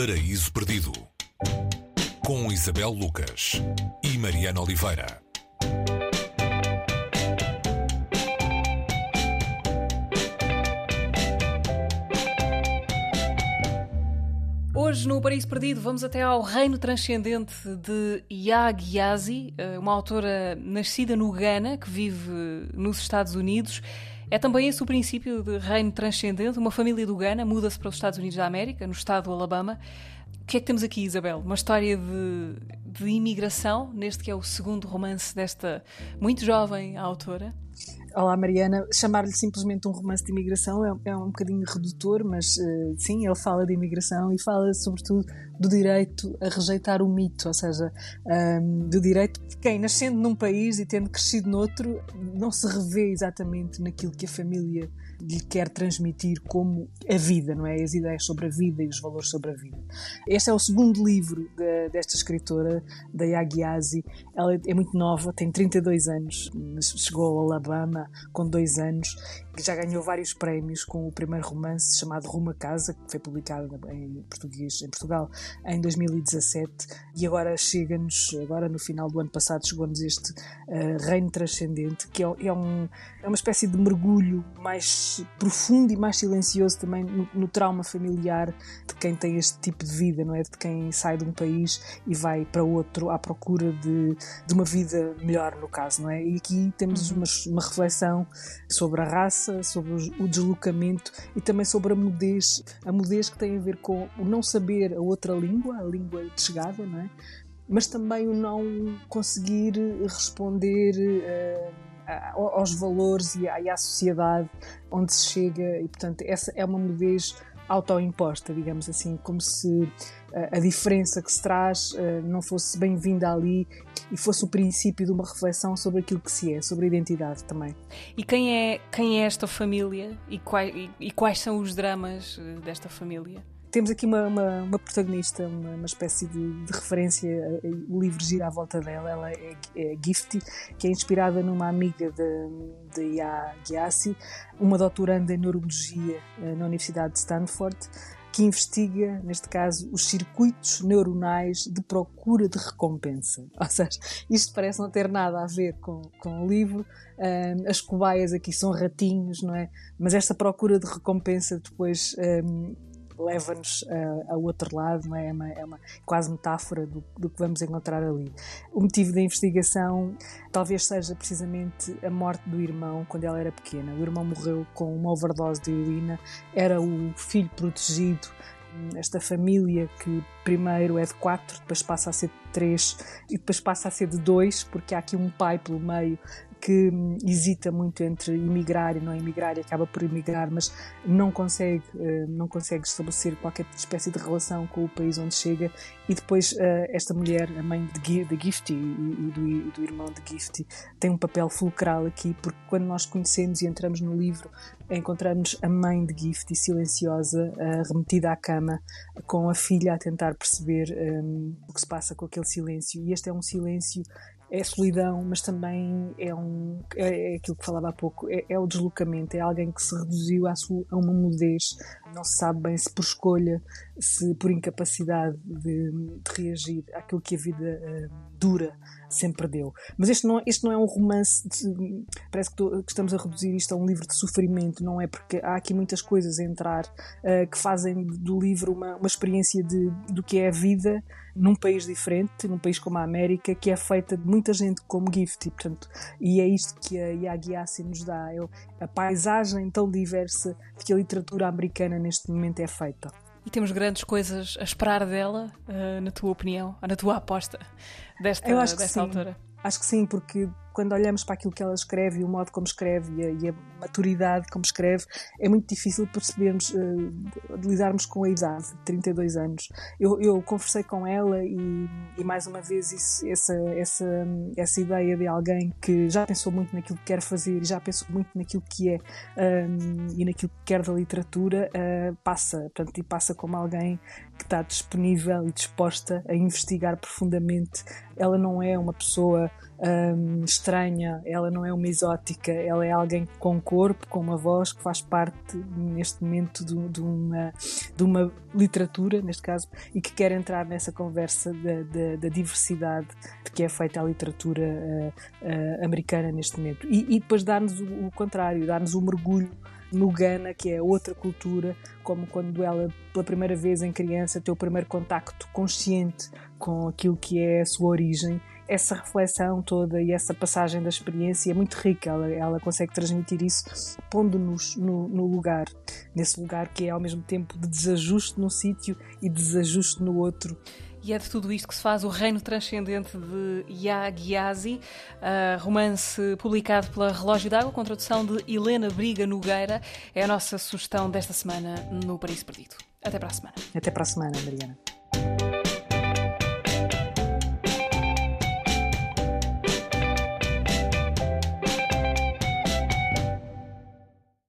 Paraíso Perdido com Isabel Lucas e Mariana Oliveira. Hoje no Paraíso Perdido vamos até ao reino transcendente de Yag Yazi, eh, uma autora nascida no Ghana que vive nos Estados Unidos. É também esse o princípio de reino transcendente. Uma família do Ghana muda-se para os Estados Unidos da América, no estado do Alabama. O que é que temos aqui, Isabel? Uma história de, de imigração, neste que é o segundo romance desta muito jovem autora. Olá Mariana, chamar-lhe simplesmente um romance de imigração é, é um bocadinho redutor, mas uh, sim, ele fala de imigração e fala sobretudo do direito a rejeitar o mito, ou seja, um, ehm, do direito de quem, nascendo num país e tendo crescido noutro, não se revê exatamente naquilo que a família lhe quer transmitir como a vida, não é? As ideias sobre a vida e os valores sobre a vida. Este é o segundo livro de, desta escritora, da Yagiasi. Ela é muito nova, tem 32 anos, chegou ao Alabama com dois anos que já ganhou vários prémios com o primeiro romance chamado Rumo a Casa, que foi publicado em português em Portugal em 2017 e agora chega-nos, agora no final do ano passado chegou-nos este uh, Reino Transcendente, que é, é, um, é uma espécie de mergulho mais profundo e mais silencioso também no, no, trauma familiar de quem tem este tipo de vida, não é? De quem sai de um país e vai para outro à procura de, de uma vida melhor, no caso, não é? E aqui temos uhum. uma, uma reflexão sobre a raça sobre o deslocamento e também sobre a mudez, a mudez que tem a ver com o não saber a outra língua, a língua de chegada, não é? mas também o não conseguir responder uh, aos valores e à, e à, sociedade onde se chega e portanto essa é uma mudez autoimposta, digamos assim, como se a diferença que se traz uh, não fosse bem-vinda ali e fosse o princípio de uma reflexão sobre aquilo que se é, sobre a identidade também. E quem é, quem é esta família e quais, e quais são os dramas eh, desta família? Temos aqui uma, uma, uma protagonista, uma, uma espécie de, de, referência, o livro gira à volta dela, ela é, é Gifty, que é inspirada numa amiga de, de Ya Gyasi, uma doutoranda em Neurologia eh, na Universidade de Stanford, que investiga, neste caso, os circuitos neuronais de procura de recompensa. Ou seja, isto parece não ter nada a ver com, com o livro. Um, as cobaias aqui são ratinhos, não é? Mas esta procura de recompensa depois um, leva-nos uh, ao outro lado, não é? É, uma, é uma quase metáfora do, do, que vamos encontrar ali. O motivo da investigação talvez seja precisamente a morte do irmão quando ela era pequena. O irmão morreu com uma overdose de heroína, era o filho protegido esta família que primeiro é de quatro, depois passa a ser de três e depois passa a ser de dois, porque há aqui um pai pelo meio que hum, hesita muito entre emigrar e não emigrar e acaba por emigrar, mas não consegue, uh, não consegue estabelecer qualquer espécie de relação com o país onde chega. E depois uh, esta mulher, a mãe de, de Gifty e, do, do, irmão de Gifty, tem um papel fulcral aqui, porque quando nós conhecemos e entramos no livro, encontramos a mãe de Gifty silenciosa, uh, remetida à cama, com a filha a tentar perceber um, o que se passa com aquele silêncio. E este é um silêncio é solidão, mas também é, um, é, é aquilo que falava há pouco, é, é, o deslocamento, é alguém que se reduziu à sua, a uma mudez, não se sabe bem se por escolha, se por incapacidade de, de reagir àquilo que a vida uh, dura sempre deu. Mas este não, este não é um romance, de, parece que, tô, que, estamos a reduzir isto a um livro de sofrimento, não é? Porque há aqui muitas coisas a entrar uh, que fazem do livro uma, uma experiência de, do que é a vida num país diferente, num país como a América, que é feita de muita gente como gift, e, portanto, e é isto que a Yagiasi nos dá, é a paisagem tão diversa de que a literatura americana neste momento é feita. E temos grandes coisas a esperar dela, uh, na tua opinião, ou na tua aposta desta, Eu acho que desta sim. autora? Acho que sim, porque quando olhamos para aquilo que ela escreve e o modo como escreve e a, e a maturidade como escreve, é muito difícil percebermos, uh, lidarmos com a idade, 32 anos. Eu, eu conversei com ela e, e mais uma vez isso, essa, essa, essa ideia de alguém que já pensou muito naquilo que quer fazer e já pensou muito naquilo que é um, e naquilo que quer da literatura, uh, passa, portanto, e passa como alguém que está disponível e disposta a investigar profundamente. Ela não é uma pessoa um, estranha, ela não é uma exótica, ela é alguém com corpo, com uma voz que faz parte neste momento de, de, uma, de uma literatura, neste caso, e que quer entrar nessa conversa da, da, da diversidade de que é feita a literatura uh, uh, americana neste momento. E, e depois dar-nos o, o contrário, dar-nos o mergulho no Ghana, que é outra cultura, como quando ela, pela primeira vez em criança, tem o primeiro contacto consciente com aquilo que é a sua origem. Essa reflexão toda e essa passagem da experiência é muito rica, ela, ela consegue transmitir isso pondo-nos no, no lugar, nesse lugar que é ao mesmo tempo de desajuste num sítio e desajuste no outro. E é de tudo isto que se faz o Reino Transcendente de Yagiasi, romance publicado pela Relógio d'Água, com tradução de Helena Briga Nogueira. É a nossa sugestão desta semana no Paraíso Perdido. Até para a semana. Até para a semana, Mariana.